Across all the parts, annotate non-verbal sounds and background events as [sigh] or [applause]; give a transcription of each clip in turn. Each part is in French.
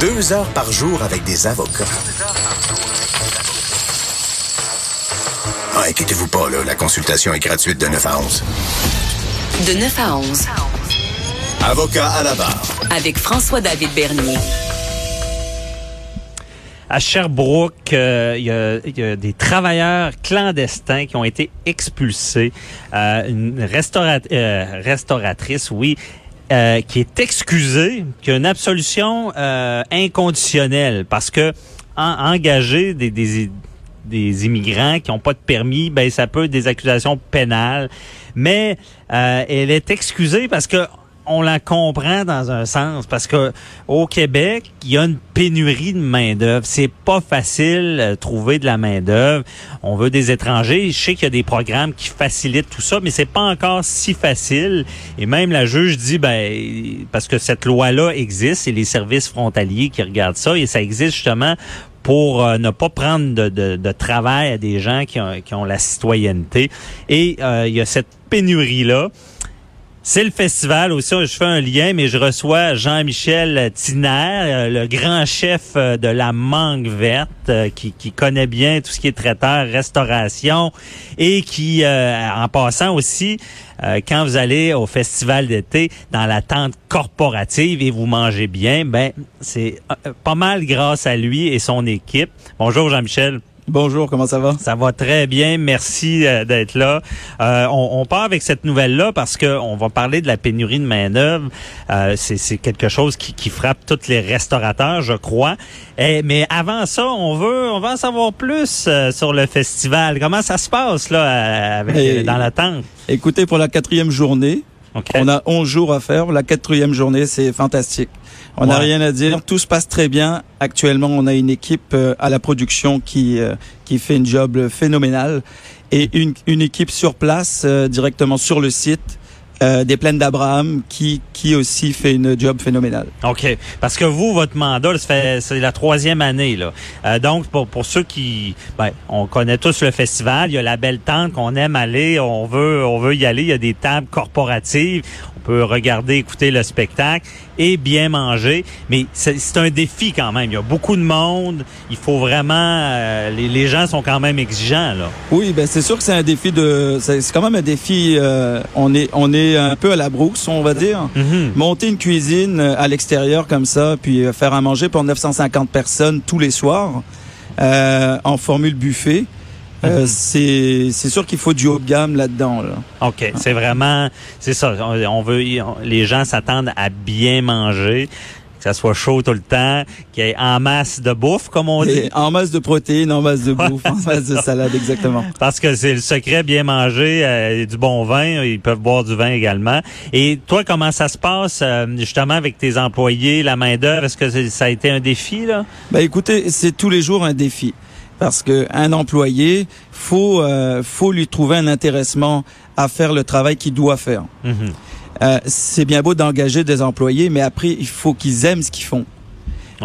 Deux heures par jour avec des avocats. Ah, inquiétez-vous pas, là, la consultation est gratuite de 9 à 11. De 9 à 11. Avocat à la barre. Avec François-David Bernier. À Sherbrooke, euh, il y, a des travailleurs clandestins qui ont été expulsés. Euh, une euh, restauratrice, oui, euh, qui est excusée, qui a une absolution inconditionnelle parce que engager des, des, des immigrants qui n'ont pas de permis, ben ça peut être des accusations pénales. Mais elle est excusée parce que on la comprend dans un sens parce que au Québec, il y a une pénurie de main-d'œuvre. C'est pas facile euh, trouver de la main-d'œuvre. On veut des étrangers. Je sais qu'il y a des programmes qui facilitent tout ça, mais c'est pas encore si facile. Et même la juge dit ben parce que cette loi-là existe et les services frontaliers qui regardent ça et ça existe justement pour euh, ne pas prendre de, travail à des gens qui ont, qui la citoyenneté. Et euh, il y a cette pénurie-là. C'est le festival aussi, je fais un lien, mais je reçois Jean-Michel Tiner, euh, le grand chef euh, de la Mangue Verte, euh, qui, qui, connaît bien tout ce qui est traiteur, restauration, et qui, en passant aussi, quand vous allez au festival d'été dans la tente corporative et vous mangez bien, ben c'est pas mal grâce à lui et son équipe. Bonjour Jean-Michel. Bonjour, comment ça va? Ça va très bien, merci euh, d'être là. Euh, on, on, part avec cette nouvelle-là parce que on va parler de la pénurie de main-d'œuvre. Euh, c'est quelque chose qui, qui, frappe tous les restaurateurs, je crois. Et, mais avant ça, on veut on va en savoir plus sur le festival. Comment ça se passe là avec, dans la tente? Écoutez, pour la quatrième journée, on a 11 jours à faire. La quatrième journée, c'est fantastique. On n'a rien à dire. Tout se passe très bien. Actuellement, on a une équipe euh, à la production qui euh, qui fait une job phénoménal et une, une équipe sur place euh, directement sur le site euh, des plaines d'Abraham qui qui aussi fait une job phénoménale. OK. Parce que vous, votre mandat, c'est la troisième année. là. Euh, donc, pour, pour ceux qui... Ben, on connaît tous le festival. Il y a la belle tente qu'on aime aller. On veut, on veut y aller. Il y a des tables corporatives. On peut regarder, écouter le spectacle et bien manger. Mais c'est un défi quand même. Il y a beaucoup de monde. Il faut vraiment... Euh, les, les, gens sont quand même exigeants. là. Oui, ben c'est sûr que c'est un défi de... C'est quand même un défi... on est on est un peu à la brousse, on va dire. Mhm. Monter une cuisine euh, à l'extérieur comme ça, puis euh, faire à manger pour 950 personnes tous les soirs euh, en formule buffet. Mhm. c'est c'est sûr qu'il faut du haut de gamme là-dedans. OK, c'est vraiment c'est ça, on veut les gens s'attendent à bien manger ça soit chaud tout le temps, qu'il y ait en masse de bouffe, comme on dit. en masse de protéines, en masse de [laughs] bouffe, en masse de salade, exactement. Parce que c'est le secret, bien manger, euh, du bon vin, ils peuvent boire du vin également. Et toi, comment ça se passe euh, justement avec tes employés, la main d'œuvre Est-ce que ça a été un défi là? Ben écoutez, c'est tous les jours un défi parce que un employé faut euh, faut lui trouver un intéressement à faire le travail qu'il doit faire. Mm-hmm. Euh, c'est bien beau d'engager des employés, mais après, il faut qu'ils aiment ce qu'ils font.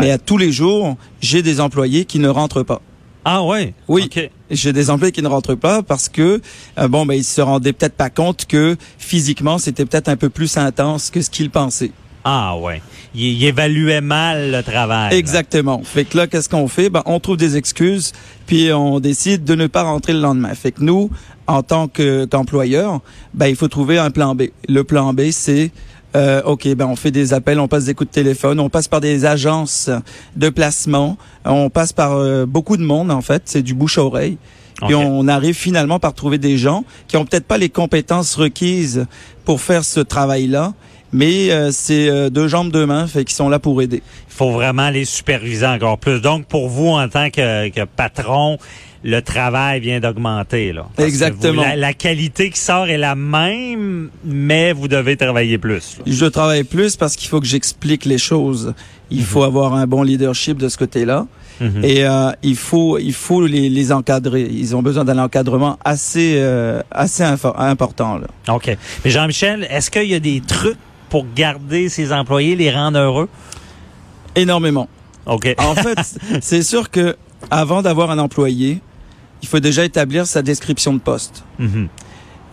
Mais à tous les jours, j'ai des employés qui ne rentrent pas. Ah ouais? Oui. J'ai des employés qui ne rentrent pas parce que euh, bon ben ils se rendaient peut-être pas compte que physiquement c'était peut-être un peu plus intense que ce qu'ils pensaient. Ah ouais. Il, évaluait mal le travail. Exactement. Fait que là qu'est-ce qu'on fait? Ben on trouve des excuses puis on décide de ne pas rentrer le lendemain. Fait que nous en tant qu'employeur, ben il faut trouver un plan B. Le plan B c'est euh, OK, ben on fait des appels, on passe des coups de téléphone, on passe par des agences de placement, on passe par euh, beaucoup de monde en fait, c'est du bouche à oreille. Puis on arrive finalement par trouver des gens qui ont peut-être pas les compétences requises pour faire ce travail-là, mais euh, c'est euh, deux jambes, deux mains, fait qu'ils sont là pour aider. Il faut vraiment les superviser encore plus. Donc pour vous en tant que, que patron, le travail vient d'augmenter. là. Exactement. vous- la, la qualité qui sort est la même, mais vous devez travailler plus. là. Je travaille plus parce qu'il faut que j'explique les choses. Il Mhm. faut avoir un bon leadership de ce côté-là. Mhm. Et euh, il faut il faut les, les encadrer. Ils ont besoin d'un encadrement assez euh, assez important. Là. OK. Mais Jean-Michel, est-ce qu'il y a des trucs pour garder ses employés, les rendre heureux? Énormément. OK. En fait, [laughs] c'est sûr que avant d'avoir un employé, il faut déjà établir sa description de poste. Mhm.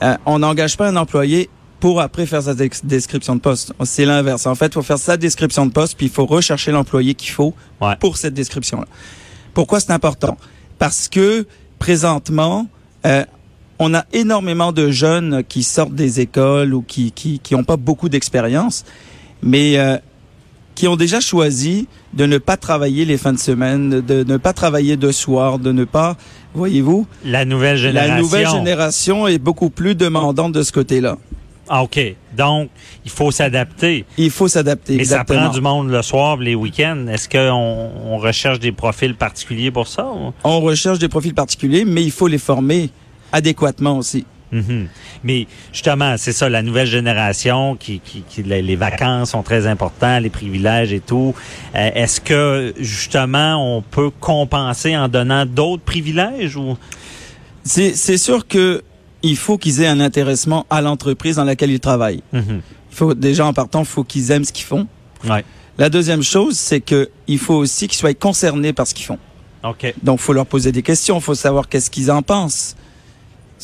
Euh, on n'engage pas un employé pour après faire sa description de poste. C'est l'inverse. En fait, il faut faire sa description de poste, puis il faut rechercher l'employé qu'il faut Ouais. pour cette description-là. Pourquoi c'est important? Parce que présentement, euh, on a énormément de jeunes qui sortent des écoles ou qui qui qui ont pas beaucoup d'expérience, mais euh, qui ont déjà choisi de ne pas travailler les fins de semaine, de ne pas travailler de soir, de ne pas, voyez-vous, La nouvelle génération. la nouvelle génération est beaucoup plus demandante de ce côté-là. Ah, OK. Donc, il faut s'adapter. Il faut s'adapter. Mais ça exactement. prend du monde le soir, les week-ends. Est-ce qu'on on recherche des profils particuliers pour ça? ou? On recherche des profils particuliers, mais il faut les former adéquatement aussi. Mhm. Mais justement, c'est ça, la nouvelle génération, qui, qui, qui- les, vacances sont très importantes, les privilèges et tout. Euh, Est-ce que justement on peut compenser en donnant d'autres privilèges ou? C'est c'est sûr que il faut qu'ils aient un intéressement à l'entreprise dans laquelle ils travaillent. Mhm. Il faut déjà en partant, il faut qu'ils aiment ce qu'ils font. Ouais. La deuxième chose, c'est que il faut aussi qu'ils soient concernés par ce qu'ils font. Ok. Donc, faut leur poser des questions, faut savoir qu'est-ce qu'ils en pensent.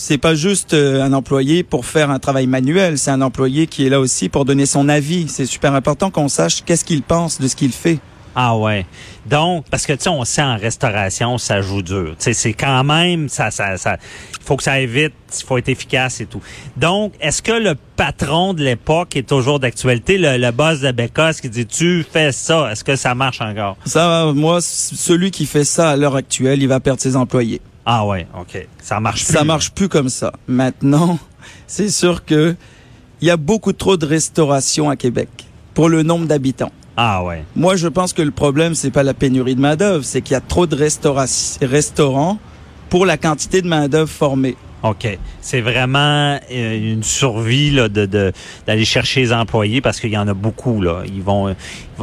C'est pas juste euh, un employé pour faire un travail manuel, c'est un employé qui est là aussi pour donner son avis. C'est super important qu'on sache qu'est-ce qu'il pense de ce qu'il fait. Ah ouais. Donc, parce que tu sais, on sait en restauration, ça joue dur. Tu sais, c'est quand même, ça, ça, faut que ça aille vite, il faut être efficace et tout. Donc, est-ce que le patron de l'époque est toujours d'actualité, le, le boss de Bécosse qui dit tu fais ça, est-ce que ça marche encore? Ça, moi, celui qui fait ça à l'heure actuelle, il va perdre ses employés. Ah ouais, ok. Ça marche plus. Ça marche plus comme ça. Maintenant, [laughs] c'est sûr que il y a beaucoup trop de restauration à Québec pour le nombre d'habitants. Ah ouais. Moi, je pense que le problème, c'est pas la pénurie de main-d'œuvre, c'est qu'il y a trop de restaura- restaurants pour la quantité de main-d'œuvre formée. OK. C'est vraiment euh, une survie là, de de- d'aller chercher les employés parce qu'il y en a beaucoup. là. Ils vont,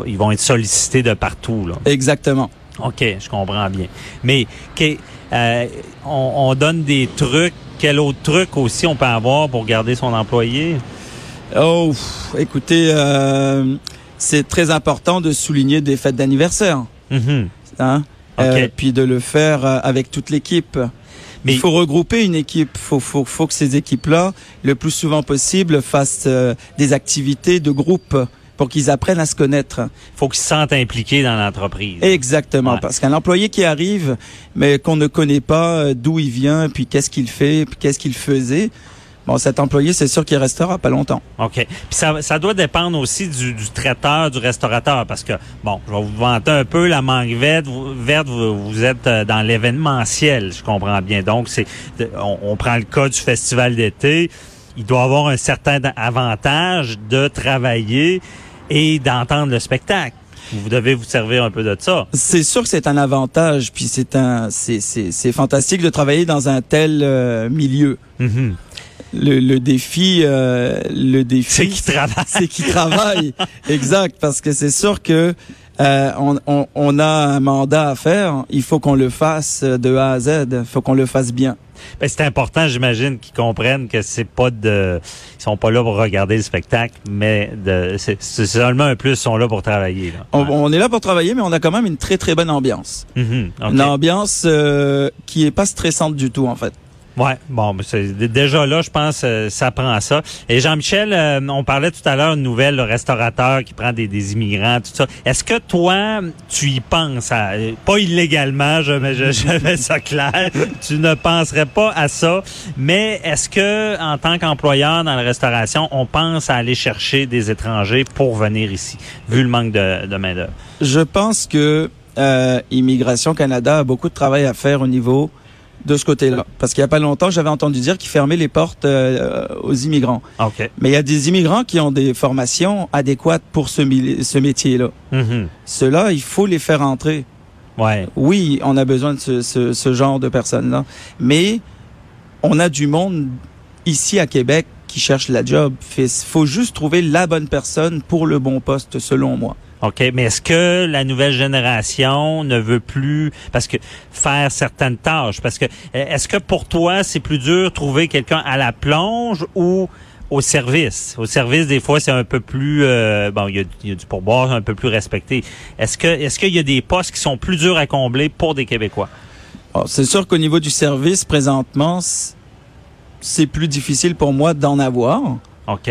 ils vont être sollicités de partout. Là. Exactement. OK, je comprends bien. Mais euh, on, on donne des trucs. Quel autre truc aussi on peut avoir pour garder son employé? Oh, écoutez, euh, c'est très important de souligner des fêtes d'anniversaire, Mhm. hein, OK. Euh, puis de le faire avec toute l'équipe. Mais- Il faut regrouper une équipe. Faut, faut, faut que ces équipes-là, le plus souvent possible, fassent des activités de groupe pour qu'ils apprennent à se connaître. faut qu'ils se sentent impliqués dans l'entreprise. Exactement, Ouais. parce qu'un employé qui arrive, mais qu'on ne connaît pas euh, d'où il vient, puis qu'est-ce qu'il fait, puis qu'est-ce qu'il faisait, bon, cet employé, c'est sûr qu'il restera pas longtemps. OK. Puis ça, ça doit dépendre aussi du, du traiteur, du restaurateur, parce que, bon, je vais vous vanter un peu la mangue verte. Vous, verte, vous, vous êtes euh, dans l'événementiel, je comprends bien. Donc, c'est, on, on prend le cas du festival d'été. Il doit avoir un certain avantage de travailler et d'entendre le spectacle. Vous devez vous servir un peu de ça. C'est sûr que c'est un avantage, puis c'est un, c'est, c'est, c'est fantastique de travailler dans un tel euh, milieu. Mhm. Le, le défi, euh, le défi, C'est qui travaille. c'est qui travaille. [laughs] exact, parce que c'est sûr que euh, on, on, on a un mandat à faire. Il faut qu'on le fasse de A à Z. Il faut qu'on le fasse bien. Ben, c'est important, j'imagine, qu'ils comprennent que c'est pas de, ils sont pas là pour regarder le spectacle, mais de, c'est, seulement un plus, ils sont là pour travailler. Là. On, Ouais. on est là pour travailler, mais on a quand même une très très bonne ambiance. Mhm, ok. Une ambiance euh, qui est pas stressante du tout en fait. Ouais, bon, c'est déjà là, je pense, euh, ça prend ça. Et Jean-Michel, euh, on parlait tout à l'heure une nouvelle, le restaurateur qui prend des, des immigrants, tout ça. Est-ce que toi, tu y penses à, euh, pas illégalement, je mets, je, je mets ça clair, [laughs] tu ne penserais pas à ça, mais est-ce que, en tant qu'employeur dans la restauration, on pense à aller chercher des étrangers pour venir ici, vu le manque de, de main d'œuvre? Je pense que euh, Immigration Canada a beaucoup de travail à faire au niveau de ce côté-là. Parce qu'il y a pas longtemps, j'avais entendu dire qu'ils fermaient les portes euh, aux immigrants. OK. Mais il y a des immigrants qui ont des formations adéquates pour ce, métier-là. Mhm. Ceux-là, il faut les faire entrer. Ouais. Oui, on a besoin de ce, ce, ce genre de personnes-là. Mais on a du monde ici à Québec qui cherche la job. Il faut juste trouver la bonne personne pour le bon poste, selon moi. OK, mais est-ce que la nouvelle génération ne veut plus parce que faire certaines tâches? Parce que est-ce que pour toi c'est plus dur trouver quelqu'un à la plonge ou au service? Au service, des fois, c'est un peu plus euh, bon, il y a, il y a du pourboire un peu plus respecté. Est-ce que est-ce qu'il y a des postes qui sont plus durs à combler pour des Québécois? Bon, c'est sûr qu'au niveau du service, présentement, c'est plus difficile pour moi d'en avoir OK.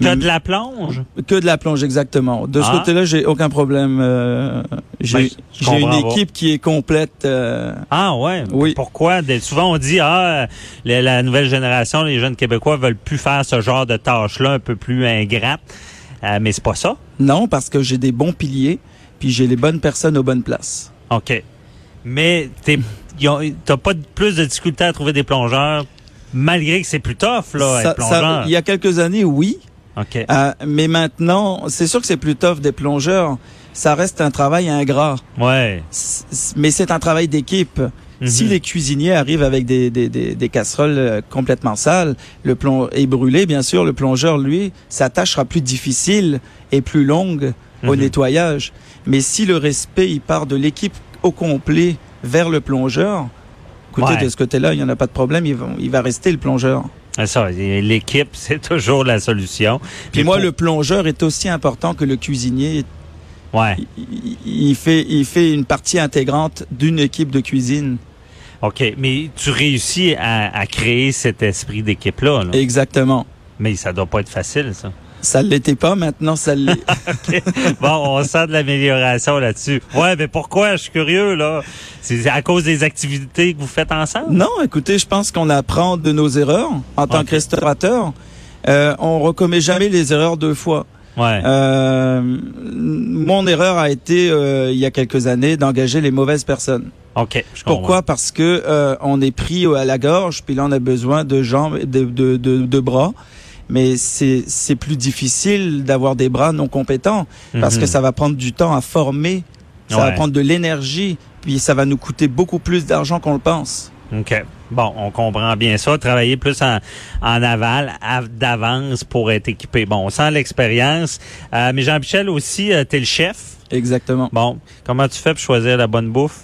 Que de la plonge? que de la plonge exactement. De ce Ah. côté-là, j'ai aucun problème. euh, j'ai Ben, une pas. équipe qui est complète. euh, Ah ouais. Oui. Pourquoi? Souvent on dit ah la, la nouvelle génération, les jeunes Québécois veulent plus faire ce genre de tâches-là un peu plus ingrates. Euh, mais c'est pas ça. non, parce que j'ai des bons piliers, puis j'ai les bonnes personnes aux bonnes places. OK. Mais t'as pas plus de difficulté à trouver des plongeurs, malgré que c'est plus tough, là, Ça- être ça- plongeur. il y a quelques années, oui. OK. Euh, mais maintenant, c'est sûr que c'est plus tough des plongeurs. Ça reste un travail ingrat. Ouais. Mais c'est un travail d'équipe. Si Mhm. les cuisiniers arrivent avec des, des, des, des casseroles euh, complètement sales, le plomb est brûlé, bien sûr, le plongeur, lui, sa tâche sera plus difficile et plus longue au Mhm. nettoyage. Mais si le respect, il part de l'équipe au complet vers le plongeur, écoutez, Ouais. de ce côté-là, il n'y en a pas de problème, il va, il va rester le plongeur. C'est ça. L'équipe, [laughs] c'est toujours la solution. Puis moi, pour- le plongeur est aussi important que le cuisinier. Ouais. Il, il fait, il fait une partie intégrante d'une équipe de cuisine. OK. Mais tu réussis à, à créer cet esprit d'équipe-là. là. Exactement. Mais ça doit pas être facile, ça. Ça ne l'était pas, maintenant ça l'est. [laughs] Bon, on sent de l'amélioration là-dessus. Ouais, mais pourquoi? Je suis curieux, là. C'est à cause des activités que vous faites ensemble? non, écoutez, je pense qu'on apprend de nos erreurs en tant que restaurateur. Euh, on recommet jamais les erreurs deux fois. Ouais. Euh, mon erreur a été, euh, il y a quelques années, d'engager les mauvaises personnes. OK. je. Pourquoi? Parce que euh, on est pris à la gorge, puis là on a besoin de jambes, de, de, de, de bras. Mais c'est c'est plus difficile d'avoir des bras non compétents parce Mhm. que ça va prendre du temps à former, ça va prendre de l'énergie, puis ça va nous coûter beaucoup plus d'argent qu'on le pense. OK. Bon, on comprend bien ça. Travailler plus en, en aval, d'avance pour être équipé. Bon, on sent l'expérience. Euh, mais Jean-Michel aussi, euh, t'es le chef. Exactement. Bon, comment tu fais pour choisir la bonne bouffe?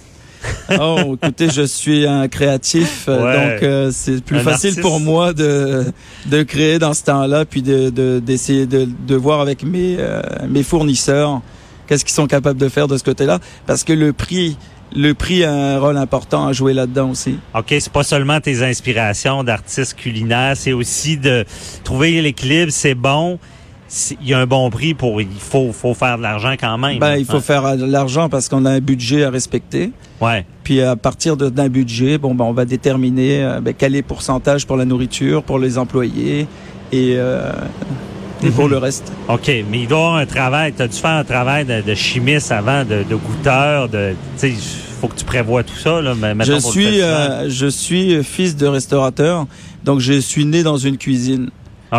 [laughs] Oh, écoutez, je suis un créatif, euh, Ouais. donc euh, c'est plus Un facile artiste. pour moi de de créer dans ce temps-là, puis de de- d'essayer de, de voir avec mes euh, mes fournisseurs qu'est-ce qu'ils sont capables de faire de ce côté-là, parce que le prix le prix a un rôle important à jouer là-dedans aussi. OK, c'est pas seulement tes inspirations d'artistes culinaires, c'est aussi de trouver l'équilibre, c'est bon. Il y a un bon prix pour, il faut, faut faire de l'argent quand même. Ben, il faut Hein? faire de l'argent parce qu'on a un budget à respecter. Ouais. Puis à partir d'un budget, bon, ben, on va déterminer euh, ben, quel est le pourcentage pour la nourriture, pour les employés et, euh, et pour Mhm. le reste. OK, mais il doit avoir un travail. Tu as dû faire un travail de, de chimiste avant, de, de goûteur, de. Tu faut que tu prévois tout ça, là. Je suis, euh, je suis fils de restaurateur, donc je suis né dans une cuisine.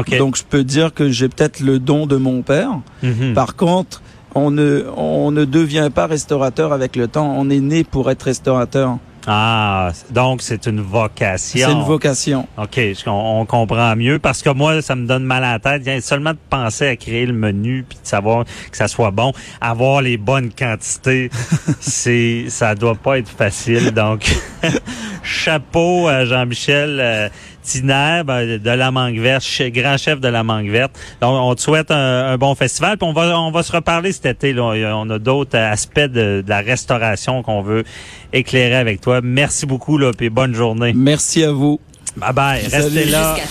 OK. Donc je peux dire que j'ai peut-être le don de mon père. Mhm. Par contre, on ne, on ne devient pas restaurateur avec le temps. On est né pour être restaurateur. Ah, donc c'est une vocation. C'est une vocation. OK, on, on comprend mieux parce que moi, ça me donne mal à la tête. Seulement de penser à créer le menu puis de savoir que ça soit bon, avoir les bonnes quantités, [laughs] c'est ça doit pas être facile. Donc, [laughs] chapeau à Jean-Michel ben, de la Mangue Verte, grand chef de la Mangue Verte. Donc, on te souhaite un, un bon festival. Puis on va on va se reparler cet été. Là. On a d'autres aspects de, de la restauration qu'on veut éclairer avec toi. Merci beaucoup là, puis bonne journée. Merci à vous. Bye bye. Salut. Restez là.